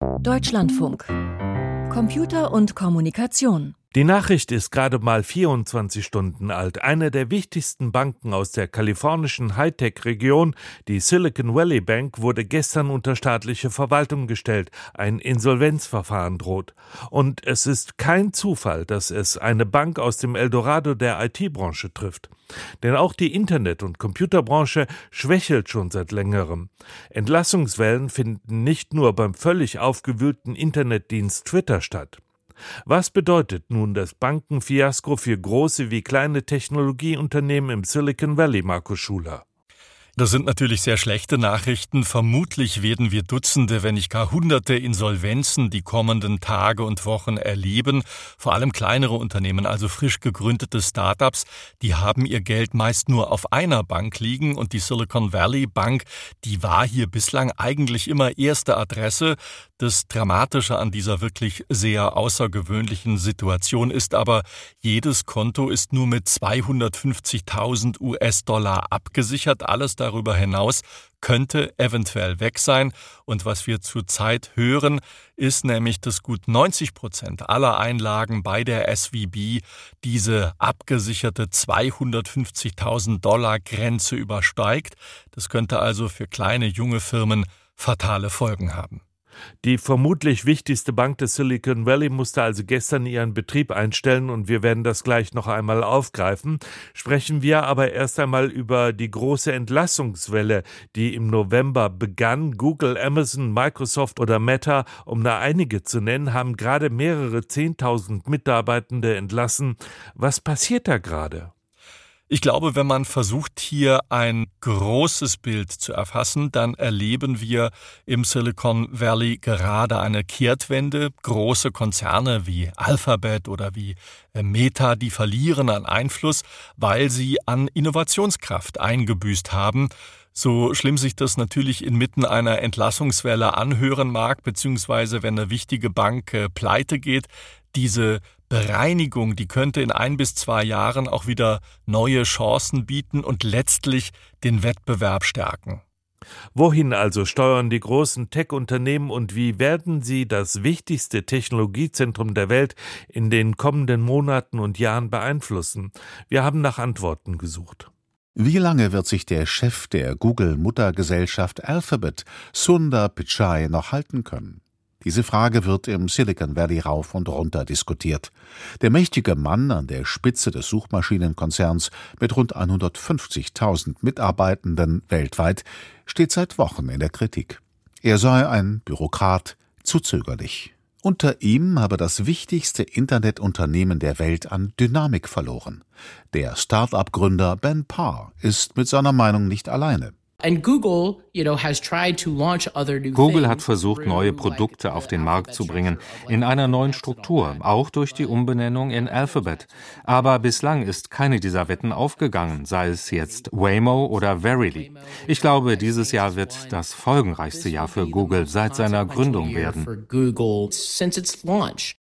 Deutschlandfunk. Computer und Kommunikation. Die Nachricht ist gerade mal 24 Stunden alt. Eine der wichtigsten Banken aus der kalifornischen Hightech-Region, die Silicon Valley Bank, wurde gestern unter staatliche Verwaltung gestellt. Ein Insolvenzverfahren droht. Und es ist kein Zufall, dass es eine Bank aus dem Eldorado der IT-Branche trifft. Denn auch die Internet- und Computerbranche schwächelt schon seit längerem. Entlassungswellen finden nicht nur beim völlig aufgewühlten Internetdienst Twitter statt. Was bedeutet nun das Bankenfiasko für große wie kleine Technologieunternehmen im Silicon Valley, Markus Schuler? Das sind natürlich sehr schlechte Nachrichten. Vermutlich werden wir Dutzende, wenn nicht gar Hunderte Insolvenzen die kommenden Tage und Wochen erleben. Vor allem kleinere Unternehmen, also frisch gegründete Startups, die haben ihr Geld meist nur auf einer Bank liegen und die Silicon Valley Bank, die war hier bislang eigentlich immer erste Adresse. Das Dramatische an dieser wirklich sehr außergewöhnlichen Situation ist aber, jedes Konto ist nur mit 250.000 US-Dollar abgesichert. Alles darüber hinaus könnte eventuell weg sein. Und was wir zurzeit hören, ist nämlich, dass gut 90 Prozent aller Einlagen bei der SVB diese abgesicherte 250.000 Dollar Grenze übersteigt. Das könnte also für kleine junge Firmen fatale Folgen haben. Die vermutlich wichtigste Bank des Silicon Valley musste also gestern ihren Betrieb einstellen und wir werden das gleich noch einmal aufgreifen. Sprechen wir aber erst einmal über die große Entlassungswelle, die im November begann. Google, Amazon, Microsoft oder Meta, um da einige zu nennen, haben gerade mehrere Zehntausend Mitarbeitende entlassen. Was passiert da gerade? Ich glaube, wenn man versucht, hier ein großes Bild zu erfassen, dann erleben wir im Silicon Valley gerade eine Kehrtwende. Große Konzerne wie Alphabet oder wie äh, Meta, die verlieren an Einfluss, weil sie an Innovationskraft eingebüßt haben. So schlimm sich das natürlich inmitten einer Entlassungswelle anhören mag, beziehungsweise wenn eine wichtige Bank äh, pleite geht, diese Bereinigung, die könnte in ein bis zwei Jahren auch wieder neue Chancen bieten und letztlich den Wettbewerb stärken. Wohin also steuern die großen Tech-Unternehmen und wie werden sie das wichtigste Technologiezentrum der Welt in den kommenden Monaten und Jahren beeinflussen? Wir haben nach Antworten gesucht. Wie lange wird sich der Chef der Google-Muttergesellschaft Alphabet, Sundar Pichai, noch halten können? Diese Frage wird im Silicon Valley rauf und runter diskutiert. Der mächtige Mann an der Spitze des Suchmaschinenkonzerns mit rund 150.000 Mitarbeitenden weltweit steht seit Wochen in der Kritik. Er sei ein Bürokrat, zu zögerlich. Unter ihm habe das wichtigste Internetunternehmen der Welt an Dynamik verloren. Der Start-up-Gründer Ben Parr ist mit seiner Meinung nicht alleine. Google hat versucht, neue Produkte auf den Markt zu bringen, in einer neuen Struktur, auch durch die Umbenennung in Alphabet. Aber bislang ist keine dieser Wetten aufgegangen, sei es jetzt Waymo oder Verily. Ich glaube, dieses Jahr wird das folgenreichste Jahr für Google seit seiner Gründung werden.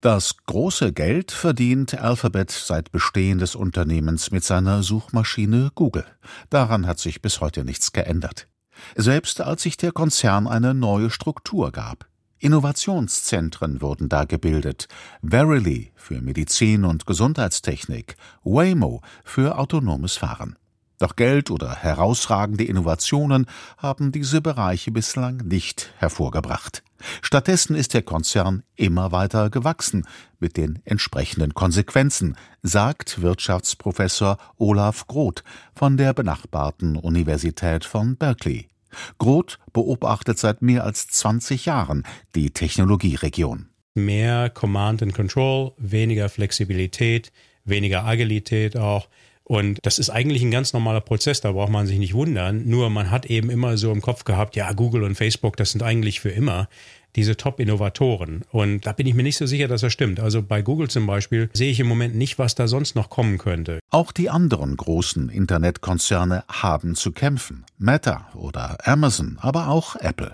Das große Geld verdient Alphabet seit Bestehen des Unternehmens mit seiner Suchmaschine Google. Daran hat sich bis heute nichts geändert. Selbst als sich der Konzern eine neue Struktur gab. Innovationszentren wurden da gebildet. Verily für Medizin und Gesundheitstechnik, Waymo für autonomes Fahren. Doch Geld oder herausragende Innovationen haben diese Bereiche bislang nicht hervorgebracht. Stattdessen ist der Konzern immer weiter gewachsen, mit den entsprechenden Konsequenzen, sagt Wirtschaftsprofessor Olaf Groth von der benachbarten Universität von Berkeley. Groth beobachtet seit mehr als 20 Jahren die Technologieregion. Mehr Command and Control, weniger Flexibilität, weniger Agilität auch und das ist eigentlich ein ganz normaler Prozess, da braucht man sich nicht wundern. Nur man hat eben immer so im Kopf gehabt, ja, Google und Facebook, das sind eigentlich für immer diese Top-Innovatoren. Und da bin ich mir nicht so sicher, dass das stimmt. Also bei Google zum Beispiel sehe ich im Moment nicht, was da sonst noch kommen könnte. Auch die anderen großen Internetkonzerne haben zu kämpfen. Meta oder Amazon, aber auch Apple.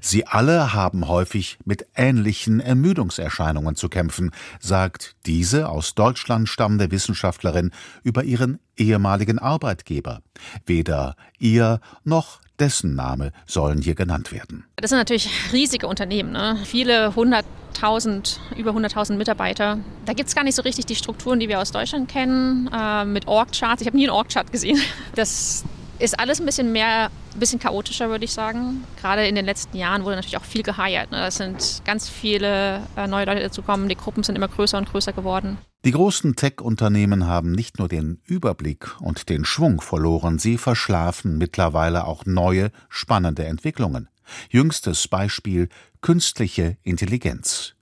Sie alle haben häufig mit ähnlichen Ermüdungserscheinungen zu kämpfen, sagt diese aus Deutschland stammende Wissenschaftlerin über ihren ehemaligen Arbeitgeber. Weder ihr noch dessen Name sollen hier genannt werden. Das sind natürlich riesige Unternehmen, ne? viele hunderttausend, über hunderttausend Mitarbeiter. Da gibt es gar nicht so richtig die Strukturen, die wir aus Deutschland kennen, äh, mit Org-Charts. Ich habe nie einen Org-Chart gesehen. Das ist alles ein bisschen mehr, ein bisschen chaotischer, würde ich sagen. Gerade in den letzten Jahren wurde natürlich auch viel geheiert. Ne? Es sind ganz viele äh, neue Leute dazugekommen. Die Gruppen sind immer größer und größer geworden. Die großen Tech-Unternehmen haben nicht nur den Überblick und den Schwung verloren, sie verschlafen mittlerweile auch neue, spannende Entwicklungen. Jüngstes Beispiel künstliche Intelligenz.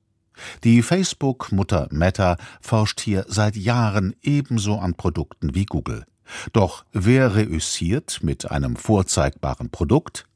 Die Facebook-Mutter Meta forscht hier seit Jahren ebenso an Produkten wie Google. Doch wer reüssiert mit einem vorzeigbaren Produkt?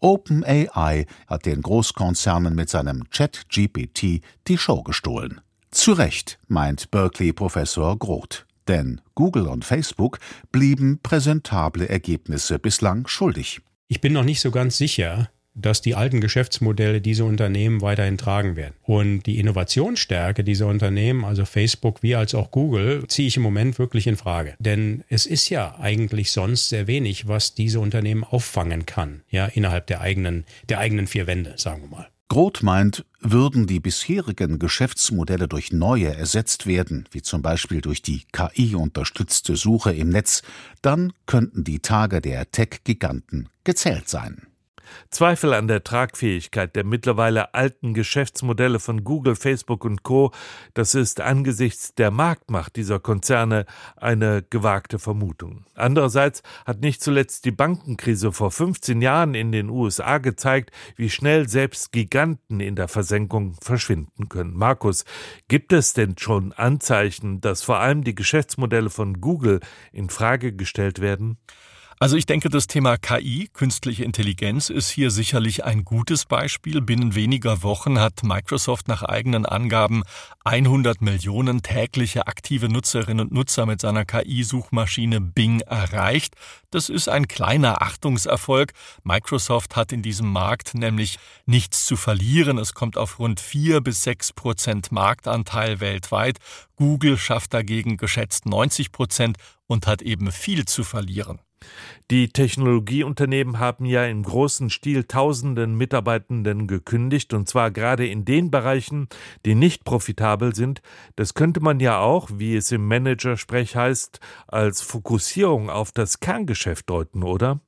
OpenAI hat den Großkonzernen mit seinem Chat-GPT die Show gestohlen. Zu Recht, meint Berkeley-Professor Groth. Denn Google und Facebook blieben präsentable Ergebnisse bislang schuldig. Ich bin noch nicht so ganz sicher, dass die alten Geschäftsmodelle diese Unternehmen weiterhin tragen werden. Und die Innovationsstärke dieser Unternehmen, also Facebook wie als auch Google, ziehe ich im Moment wirklich in Frage. Denn es ist ja eigentlich sonst sehr wenig, was diese Unternehmen auffangen kann, ja, innerhalb der eigenen, der eigenen vier Wände, sagen wir mal. Groth meint, würden die bisherigen Geschäftsmodelle durch neue ersetzt werden, wie zum Beispiel durch die KI-unterstützte Suche im Netz, dann könnten die Tage der Tech-Giganten gezählt sein. Zweifel an der Tragfähigkeit der mittlerweile alten Geschäftsmodelle von Google, Facebook und Co. Das ist angesichts der Marktmacht dieser Konzerne eine gewagte Vermutung. Andererseits hat nicht zuletzt die Bankenkrise vor 15 Jahren in den USA gezeigt, wie schnell selbst Giganten in der Versenkung verschwinden können. Markus, gibt es denn schon Anzeichen, dass vor allem die Geschäftsmodelle von Google in Frage gestellt werden? Also ich denke, das Thema KI, künstliche Intelligenz, ist hier sicherlich ein gutes Beispiel. Binnen weniger Wochen hat Microsoft nach eigenen Angaben 100 Millionen tägliche aktive Nutzerinnen und Nutzer mit seiner KI-Suchmaschine Bing erreicht. Das ist ein kleiner Achtungserfolg. Microsoft hat in diesem Markt nämlich nichts zu verlieren. Es kommt auf rund 4 bis 6 Prozent Marktanteil weltweit. Google schafft dagegen geschätzt 90 Prozent und hat eben viel zu verlieren. Die Technologieunternehmen haben ja im großen Stil tausenden Mitarbeitenden gekündigt, und zwar gerade in den Bereichen, die nicht profitabel sind. Das könnte man ja auch, wie es im Managersprech heißt, als Fokussierung auf das Kerngeschäft deuten, oder?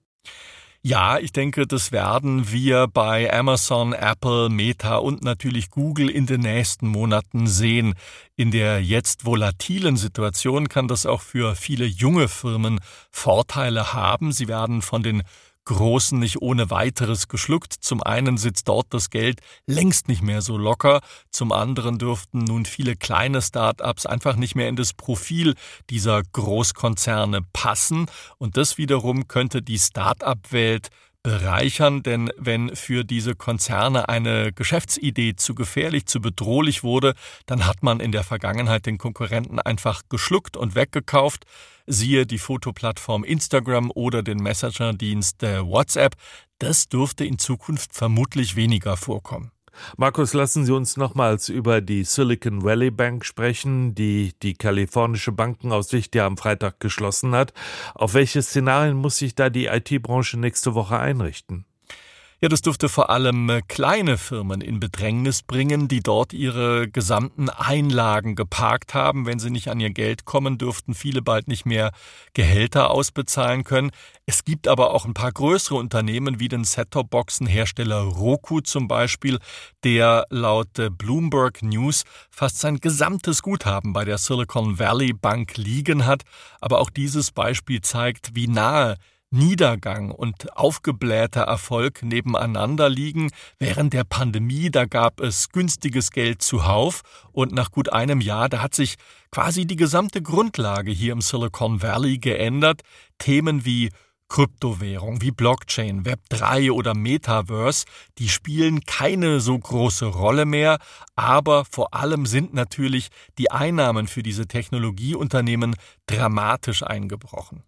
Ja, ich denke, das werden wir bei Amazon, Apple, Meta und natürlich Google in den nächsten Monaten sehen. In der jetzt volatilen Situation kann das auch für viele junge Firmen Vorteile haben. Sie werden von den Großen nicht ohne weiteres geschluckt. Zum einen sitzt dort das Geld längst nicht mehr so locker, zum anderen dürften nun viele kleine Start-ups einfach nicht mehr in das Profil dieser Großkonzerne passen und das wiederum könnte die Start-up-Welt bereichern, denn wenn für diese Konzerne eine Geschäftsidee zu gefährlich, zu bedrohlich wurde, dann hat man in der Vergangenheit den Konkurrenten einfach geschluckt und weggekauft. Siehe die Fotoplattform Instagram oder den Messenger-Dienst WhatsApp. Das dürfte in Zukunft vermutlich weniger vorkommen. Markus, lassen Sie uns nochmals über die Silicon Valley Bank sprechen, die die kalifornische Bankenaufsicht ja am Freitag geschlossen hat. Auf welche Szenarien muss sich da die IT-Branche nächste Woche einrichten? Ja, das dürfte vor allem äh, kleine Firmen in Bedrängnis bringen, die dort ihre gesamten Einlagen geparkt haben. Wenn sie nicht an ihr Geld kommen, dürften viele bald nicht mehr Gehälter ausbezahlen können. Es gibt aber auch ein paar größere Unternehmen wie den Set-Top-Boxen-Hersteller Roku zum Beispiel, der laut äh, Bloomberg News fast sein gesamtes Guthaben bei der Silicon Valley Bank liegen hat. Aber auch dieses Beispiel zeigt, wie nahe Niedergang und aufgeblähter Erfolg nebeneinander liegen. Während der Pandemie, da gab es günstiges Geld zuhauf und nach gut einem Jahr, da hat sich quasi die gesamte Grundlage hier im Silicon Valley geändert. Themen wie Kryptowährung, wie Blockchain, Web3 oder Metaverse, die spielen keine so große Rolle mehr, aber vor allem sind natürlich die Einnahmen für diese Technologieunternehmen dramatisch eingebrochen.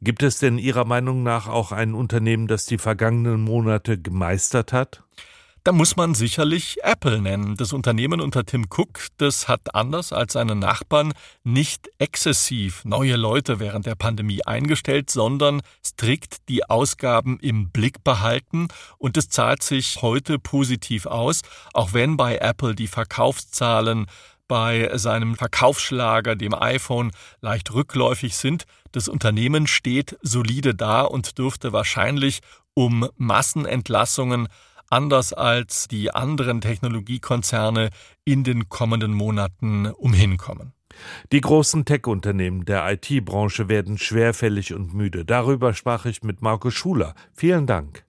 Gibt es denn Ihrer Meinung nach auch ein Unternehmen, das die vergangenen Monate gemeistert hat? Da muss man sicherlich Apple nennen. Das Unternehmen unter Tim Cook, das hat anders als seine Nachbarn nicht exzessiv neue Leute während der Pandemie eingestellt, sondern strikt die Ausgaben im Blick behalten und es zahlt sich heute positiv aus, auch wenn bei Apple die Verkaufszahlen bei seinem Verkaufsschlager, dem iPhone, leicht rückläufig sind. Das Unternehmen steht solide da und dürfte wahrscheinlich um Massenentlassungen anders als die anderen Technologiekonzerne in den kommenden Monaten umhinkommen. Die großen Tech-Unternehmen der IT-Branche werden schwerfällig und müde. Darüber sprach ich mit Marco Schuler. Vielen Dank.